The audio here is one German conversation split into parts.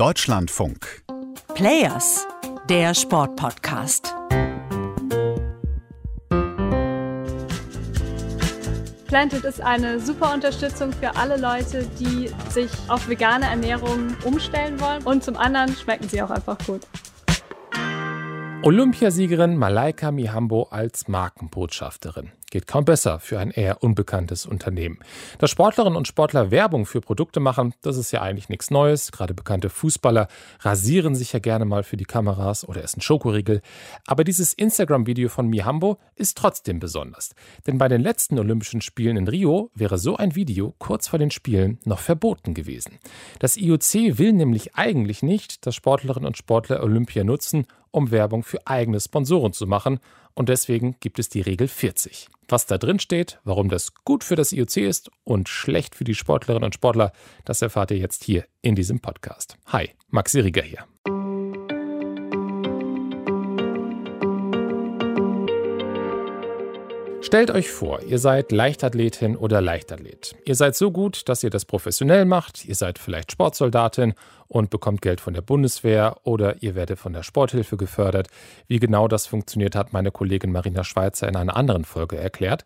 Deutschlandfunk. Players, der Sportpodcast. Planted ist eine super Unterstützung für alle Leute, die sich auf vegane Ernährung umstellen wollen. Und zum anderen schmecken sie auch einfach gut. Olympiasiegerin Malaika Mihambo als Markenbotschafterin. Geht kaum besser für ein eher unbekanntes Unternehmen. Dass Sportlerinnen und Sportler Werbung für Produkte machen, das ist ja eigentlich nichts Neues. Gerade bekannte Fußballer rasieren sich ja gerne mal für die Kameras oder essen Schokoriegel. Aber dieses Instagram-Video von Mihambo ist trotzdem besonders. Denn bei den letzten Olympischen Spielen in Rio wäre so ein Video kurz vor den Spielen noch verboten gewesen. Das IOC will nämlich eigentlich nicht, dass Sportlerinnen und Sportler Olympia nutzen, um Werbung für eigene Sponsoren zu machen. Und deswegen gibt es die Regel 40. Was da drin steht, warum das gut für das IOC ist und schlecht für die Sportlerinnen und Sportler, das erfahrt ihr jetzt hier in diesem Podcast. Hi, Maxi Rieger hier. Stellt euch vor, ihr seid Leichtathletin oder Leichtathlet. Ihr seid so gut, dass ihr das professionell macht, ihr seid vielleicht Sportsoldatin und bekommt Geld von der Bundeswehr oder ihr werdet von der Sporthilfe gefördert. Wie genau das funktioniert, hat meine Kollegin Marina Schweizer in einer anderen Folge erklärt.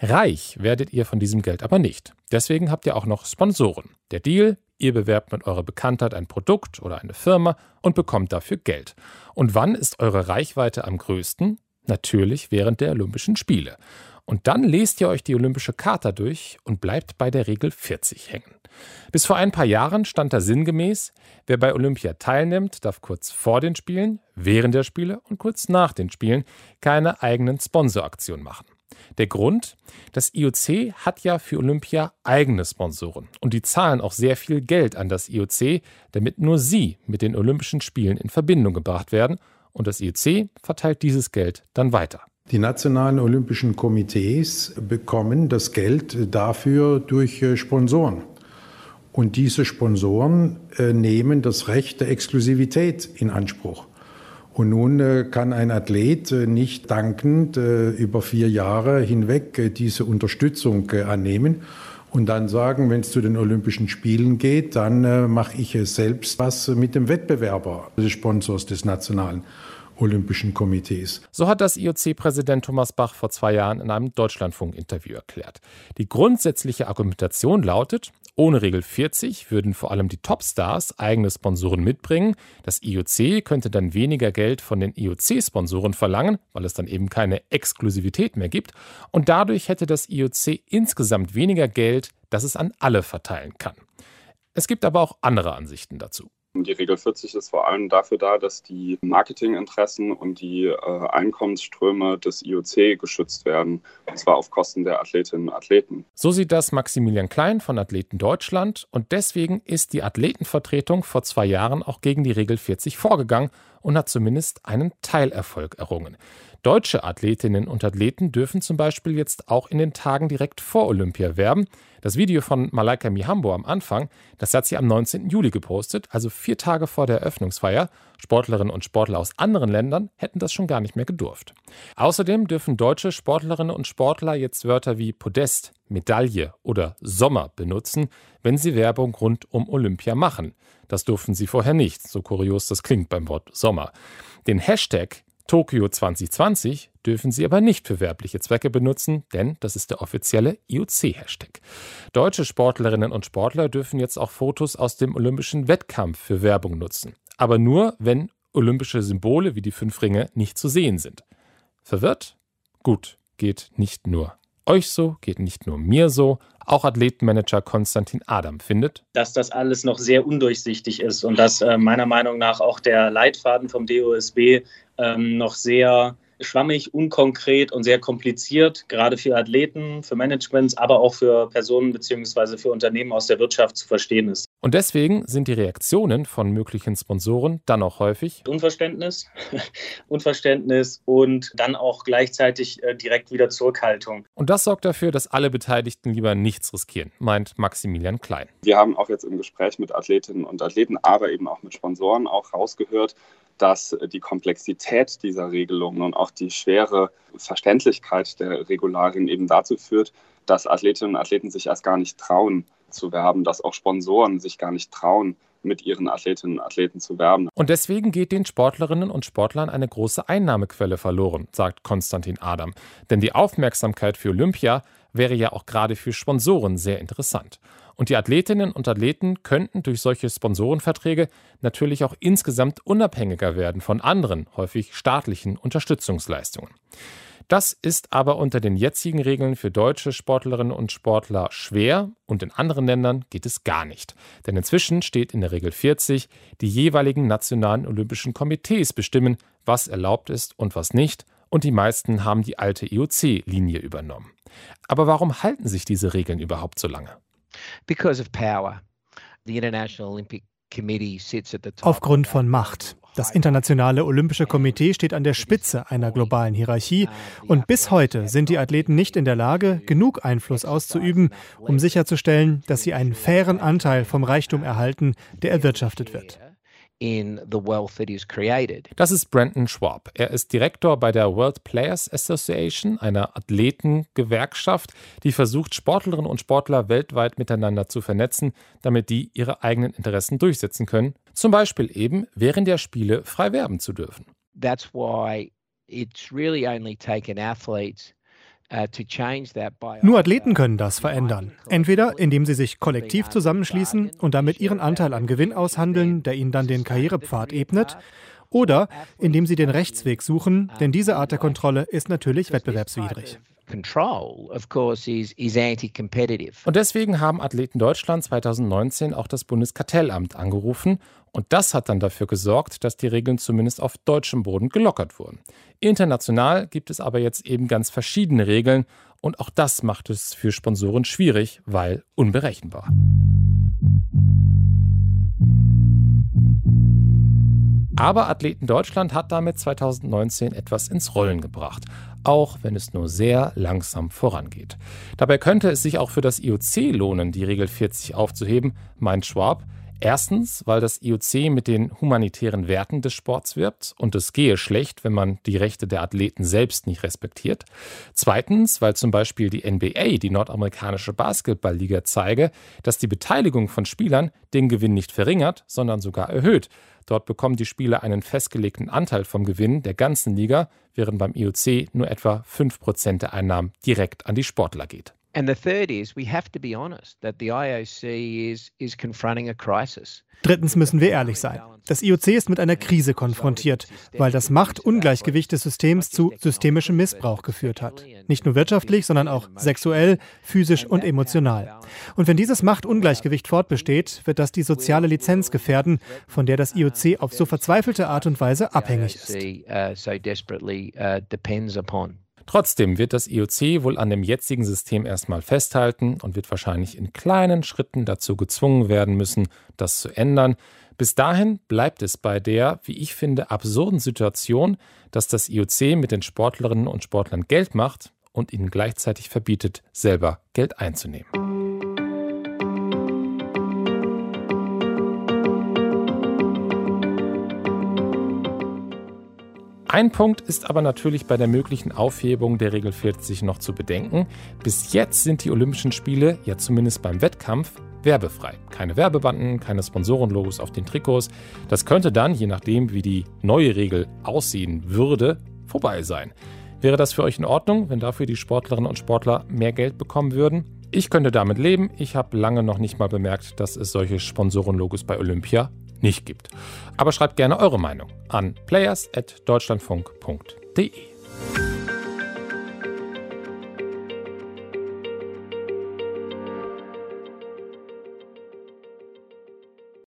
Reich werdet ihr von diesem Geld aber nicht. Deswegen habt ihr auch noch Sponsoren. Der Deal, ihr bewerbt mit eurer Bekanntheit ein Produkt oder eine Firma und bekommt dafür Geld. Und wann ist eure Reichweite am größten? Natürlich während der Olympischen Spiele. Und dann lest ihr euch die Olympische Charta durch und bleibt bei der Regel 40 hängen. Bis vor ein paar Jahren stand da sinngemäß, wer bei Olympia teilnimmt, darf kurz vor den Spielen, während der Spiele und kurz nach den Spielen keine eigenen Sponsoraktionen machen. Der Grund? Das IOC hat ja für Olympia eigene Sponsoren und die zahlen auch sehr viel Geld an das IOC, damit nur sie mit den Olympischen Spielen in Verbindung gebracht werden und das IOC verteilt dieses Geld dann weiter. Die nationalen olympischen Komitees bekommen das Geld dafür durch äh, Sponsoren. Und diese Sponsoren äh, nehmen das Recht der Exklusivität in Anspruch. Und nun äh, kann ein Athlet nicht dankend über vier Jahre hinweg diese Unterstützung annehmen und dann sagen, wenn es zu den Olympischen Spielen geht, dann äh, mache ich es selbst was mit dem Wettbewerber des Sponsors des Nationalen Olympischen Komitees. So hat das IOC-Präsident Thomas Bach vor zwei Jahren in einem Deutschlandfunk-Interview erklärt. Die grundsätzliche Argumentation lautet, ohne Regel 40 würden vor allem die Topstars eigene Sponsoren mitbringen. Das IOC könnte dann weniger Geld von den IOC-Sponsoren verlangen, weil es dann eben keine Exklusivität mehr gibt. Und dadurch hätte das IOC insgesamt weniger Geld, das es an alle verteilen kann. Es gibt aber auch andere Ansichten dazu. Die Regel 40 ist vor allem dafür da, dass die Marketinginteressen und die äh, Einkommensströme des IOC geschützt werden, und zwar auf Kosten der Athletinnen und Athleten. So sieht das Maximilian Klein von Athleten Deutschland und deswegen ist die Athletenvertretung vor zwei Jahren auch gegen die Regel 40 vorgegangen und hat zumindest einen Teilerfolg errungen. Deutsche Athletinnen und Athleten dürfen zum Beispiel jetzt auch in den Tagen direkt vor Olympia werben. Das Video von Malaika Mihambo am Anfang, das hat sie am 19. Juli gepostet, also vier Tage vor der Eröffnungsfeier. Sportlerinnen und Sportler aus anderen Ländern hätten das schon gar nicht mehr gedurft. Außerdem dürfen deutsche Sportlerinnen und Sportler jetzt Wörter wie Podest, Medaille oder Sommer benutzen, wenn sie Werbung rund um Olympia machen. Das durften sie vorher nicht, so kurios das klingt beim Wort Sommer. Den Hashtag Tokio 2020 dürfen Sie aber nicht für werbliche Zwecke benutzen, denn das ist der offizielle IOC-Hashtag. Deutsche Sportlerinnen und Sportler dürfen jetzt auch Fotos aus dem olympischen Wettkampf für Werbung nutzen. Aber nur, wenn olympische Symbole wie die fünf Ringe nicht zu sehen sind. Verwirrt? Gut, geht nicht nur euch so, geht nicht nur mir so. Auch Athletenmanager Konstantin Adam findet, dass das alles noch sehr undurchsichtig ist und dass äh, meiner Meinung nach auch der Leitfaden vom DOSB ähm, noch sehr schwammig, unkonkret und sehr kompliziert, gerade für Athleten, für Managements, aber auch für Personen bzw. für Unternehmen aus der Wirtschaft zu verstehen ist. Und deswegen sind die Reaktionen von möglichen Sponsoren dann auch häufig Unverständnis, Unverständnis und dann auch gleichzeitig äh, direkt wieder Zurückhaltung. Und das sorgt dafür, dass alle Beteiligten lieber nichts riskieren, meint Maximilian Klein. Wir haben auch jetzt im Gespräch mit Athletinnen und Athleten, aber eben auch mit Sponsoren auch rausgehört, dass die Komplexität dieser Regelungen und auch die schwere Verständlichkeit der Regularien eben dazu führt, dass Athletinnen und Athleten sich erst gar nicht trauen zu werben, dass auch Sponsoren sich gar nicht trauen, mit ihren Athletinnen und Athleten zu werben. Und deswegen geht den Sportlerinnen und Sportlern eine große Einnahmequelle verloren, sagt Konstantin Adam. Denn die Aufmerksamkeit für Olympia wäre ja auch gerade für Sponsoren sehr interessant. Und die Athletinnen und Athleten könnten durch solche Sponsorenverträge natürlich auch insgesamt unabhängiger werden von anderen, häufig staatlichen Unterstützungsleistungen. Das ist aber unter den jetzigen Regeln für deutsche Sportlerinnen und Sportler schwer und in anderen Ländern geht es gar nicht. Denn inzwischen steht in der Regel 40, die jeweiligen nationalen olympischen Komitees bestimmen, was erlaubt ist und was nicht, und die meisten haben die alte IOC-Linie übernommen. Aber warum halten sich diese Regeln überhaupt so lange? Because of power. The International Olympic Aufgrund von Macht. Das Internationale Olympische Komitee steht an der Spitze einer globalen Hierarchie. Und bis heute sind die Athleten nicht in der Lage, genug Einfluss auszuüben, um sicherzustellen, dass sie einen fairen Anteil vom Reichtum erhalten, der erwirtschaftet wird Das ist Brandon Schwab. Er ist Direktor bei der World Players Association, einer Athletengewerkschaft, die versucht, Sportlerinnen und Sportler weltweit miteinander zu vernetzen, damit die ihre eigenen Interessen durchsetzen können. Zum Beispiel eben während der Spiele frei werben zu dürfen. That's why it's really only taken athletes Nur Athleten können das verändern. Entweder indem sie sich kollektiv zusammenschließen und damit ihren Anteil an Gewinn aushandeln, der ihnen dann den Karrierepfad ebnet, oder indem sie den Rechtsweg suchen, denn diese Art der Kontrolle ist natürlich wettbewerbswidrig. Und deswegen haben Athleten Deutschland 2019 auch das Bundeskartellamt angerufen und das hat dann dafür gesorgt, dass die Regeln zumindest auf deutschem Boden gelockert wurden. International gibt es aber jetzt eben ganz verschiedene Regeln und auch das macht es für Sponsoren schwierig, weil unberechenbar. Aber Athleten Deutschland hat damit 2019 etwas ins Rollen gebracht, auch wenn es nur sehr langsam vorangeht. Dabei könnte es sich auch für das IOC lohnen, die Regel 40 aufzuheben, meint Schwab. Erstens, weil das IOC mit den humanitären Werten des Sports wirbt und es gehe schlecht, wenn man die Rechte der Athleten selbst nicht respektiert. Zweitens, weil zum Beispiel die NBA, die nordamerikanische Basketballliga, zeige, dass die Beteiligung von Spielern den Gewinn nicht verringert, sondern sogar erhöht. Dort bekommen die Spieler einen festgelegten Anteil vom Gewinn der ganzen Liga, während beim IOC nur etwa 5% der Einnahmen direkt an die Sportler geht. And the third is we have to be honest that the IOC is is confronting a crisis. Drittens müssen wir ehrlich sein. Das IOC ist mit einer Krise konfrontiert, weil das Machtungleichgewicht des Systems zu systemischem Missbrauch geführt hat. Nicht nur wirtschaftlich, sondern auch sexuell, physisch und emotional. Und wenn dieses Machtungleichgewicht fortbesteht, wird das die soziale Lizenz gefährden, von der das IOC auf so verzweifelte Art und Weise abhängig ist. Trotzdem wird das IOC wohl an dem jetzigen System erstmal festhalten und wird wahrscheinlich in kleinen Schritten dazu gezwungen werden müssen, das zu ändern. Bis dahin bleibt es bei der, wie ich finde, absurden Situation, dass das IOC mit den Sportlerinnen und Sportlern Geld macht und ihnen gleichzeitig verbietet, selber Geld einzunehmen. Ein Punkt ist aber natürlich bei der möglichen Aufhebung der Regel 40 noch zu bedenken. Bis jetzt sind die Olympischen Spiele, ja zumindest beim Wettkampf, werbefrei. Keine Werbebanden, keine Sponsorenlogos auf den Trikots. Das könnte dann, je nachdem, wie die neue Regel aussehen würde, vorbei sein. Wäre das für euch in Ordnung, wenn dafür die Sportlerinnen und Sportler mehr Geld bekommen würden? Ich könnte damit leben. Ich habe lange noch nicht mal bemerkt, dass es solche Sponsorenlogos bei Olympia nicht gibt. Aber schreibt gerne eure Meinung an players.deutschlandfunk.de.